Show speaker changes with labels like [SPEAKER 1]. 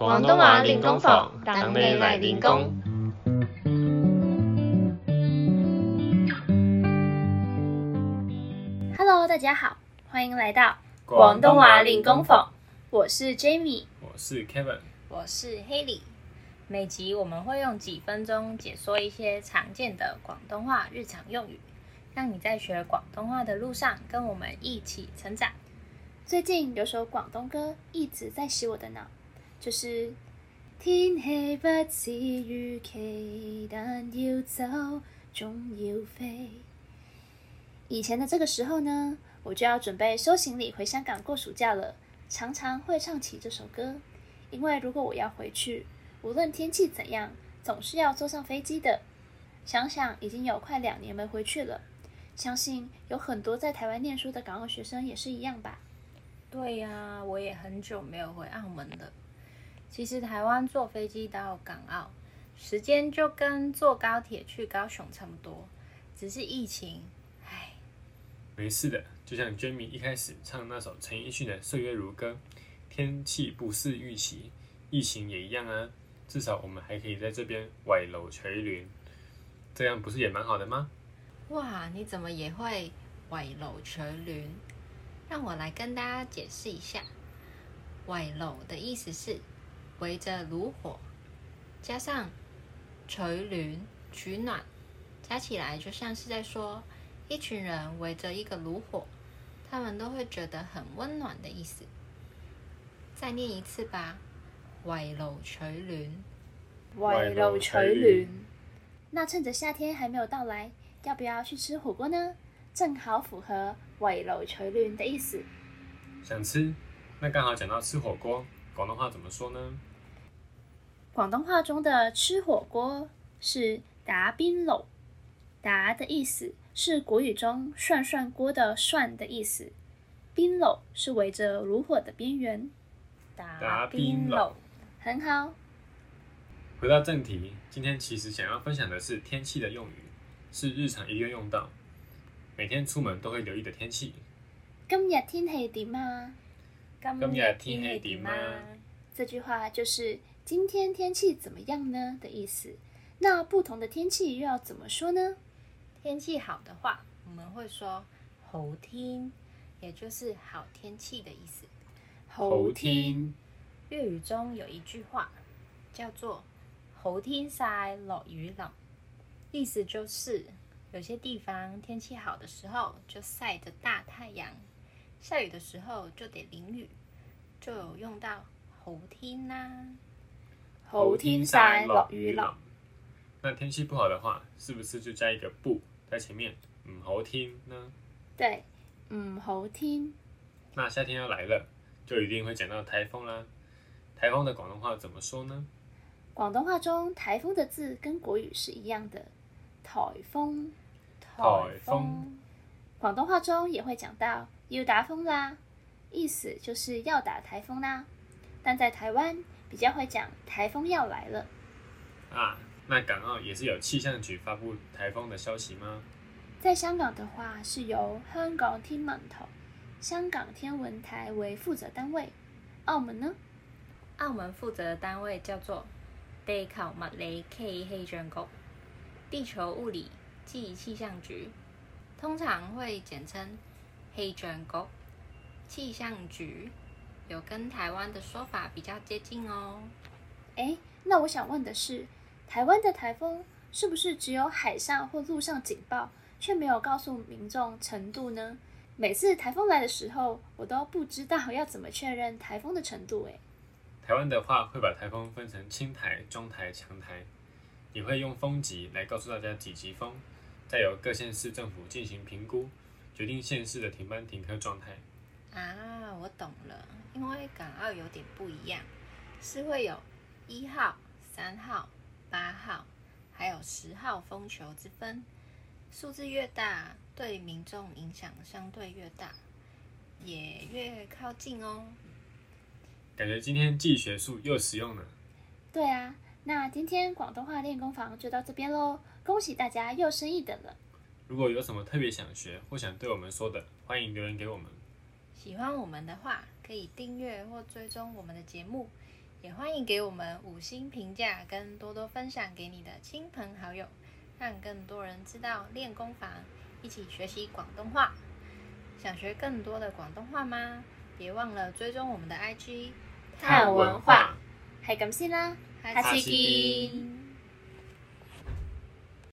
[SPEAKER 1] 广东话练功房，等你来练功。Hello，大家好，欢迎来到广东话练功房。我是 Jamie，
[SPEAKER 2] 我是 Kevin，
[SPEAKER 3] 我是 Haley。每集我们会用几分钟解说一些常见的广东话日常用语，让你在学广东话的路上跟我们一起成长。
[SPEAKER 1] 最近有首广东歌一直在洗我的脑，就是天气不似预期，但要走总要飞。以前的这个时候呢，我就要准备收行李回香港过暑假了，常常会唱起这首歌，因为如果我要回去，无论天气怎样，总是要坐上飞机的。想想已经有快两年没回去了，相信有很多在台湾念书的港澳学生也是一样吧。
[SPEAKER 3] 对呀，我也很久没有回澳门了。其实台湾坐飞机到港澳，时间就跟坐高铁去高雄差不多，只是疫情，唉。
[SPEAKER 2] 没事的，就像 Jamie 一开始唱那首陈奕迅的《岁月如歌》，天气不似预期，疫情也一样啊。至少我们还可以在这边歪楼垂帘，这样不是也蛮好的吗？
[SPEAKER 3] 哇，你怎么也会歪楼垂帘？让我来跟大家解释一下，“歪楼”的意思是围着炉火，加上“垂帘”取暖，加起来就像是在说一群人围着一个炉火，他们都会觉得很温暖的意思。再念一次吧，“围炉垂帘”，“
[SPEAKER 1] 围炉垂帘”。那趁着夏天还没有到来，要不要去吃火锅呢？正好符合。围炉取暖的意思。
[SPEAKER 2] 想吃，那刚好讲到吃火锅，广东话怎么说呢？
[SPEAKER 1] 广东话中的吃火锅是打冰篓，打的意思是国语中涮涮锅的涮的意思，冰篓是围着炉火的边缘。
[SPEAKER 3] 打冰篓，
[SPEAKER 1] 很好。
[SPEAKER 2] 回到正题，今天其实想要分享的是天气的用语，是日常一定用到。每天出门都会留意的天气。
[SPEAKER 1] 今日天气点啊？
[SPEAKER 2] 今日天气点啊？
[SPEAKER 1] 这句话就是今天天气怎么样呢的意思。那不同的天气又要怎么说呢？
[SPEAKER 3] 天气好的话，我们会说好天，也就是好天气的意思。
[SPEAKER 2] 好天。
[SPEAKER 3] 粤语中有一句话叫做好天晒，落雨淋，意思就是。有些地方天气好的时候就晒着大太阳，下雨的时候就得淋雨，就有用到好天啦。
[SPEAKER 1] 好天晒，落雨淋。
[SPEAKER 2] 那天气不好的话，是不是就加一个不在前面？唔好天呢？
[SPEAKER 1] 对，唔好天。
[SPEAKER 2] 那夏天要来了，就一定会讲到台风啦。台风的广东话怎么说呢？
[SPEAKER 1] 广东话中台风的字跟国语是一样的，台风。
[SPEAKER 2] 台风，
[SPEAKER 1] 广东话中也会讲到要打风啦，意思就是要打台风啦。但在台湾比较会讲台风要来了。
[SPEAKER 2] 啊，那港澳也是有气象局发布台风的消息吗？
[SPEAKER 1] 在香港的话是由香港天文台、香港天文台为负责单位。澳门呢？
[SPEAKER 3] 澳门负责的单位叫做地球物理暨气象局，地球物理。暨气象局通常会简称黑卷局。气象局有跟台湾的说法比较接近哦。
[SPEAKER 1] 哎，那我想问的是，台湾的台风是不是只有海上或陆上警报，却没有告诉民众程度呢？每次台风来的时候，我都不知道要怎么确认台风的程度。哎，
[SPEAKER 2] 台湾的话会把台风分成轻台、中台、强台，也会用风级来告诉大家几级风。再由各县市政府进行评估，决定县市的停班停课状态。
[SPEAKER 3] 啊，我懂了，因为港澳有点不一样，是会有一号、三号、八号，还有十号风球之分。数字越大，对民众影响相对越大，也越靠近哦。
[SPEAKER 2] 感觉今天既学术又实用呢。
[SPEAKER 1] 对啊，那今天广东话练功房就到这边喽。恭喜大家又升一等了！
[SPEAKER 2] 如果有什么特别想学或想对我们说的，欢迎留言给我们。
[SPEAKER 3] 喜欢我们的话，可以订阅或追踪我们的节目，也欢迎给我们五星评价，跟多多分享给你的亲朋好友，让更多人知道练功房，一起学习广东话。想学更多的广东话吗？别忘了追踪我们的 IG，
[SPEAKER 1] 探文化係咁先啦，下次
[SPEAKER 2] 下次見
[SPEAKER 1] 見。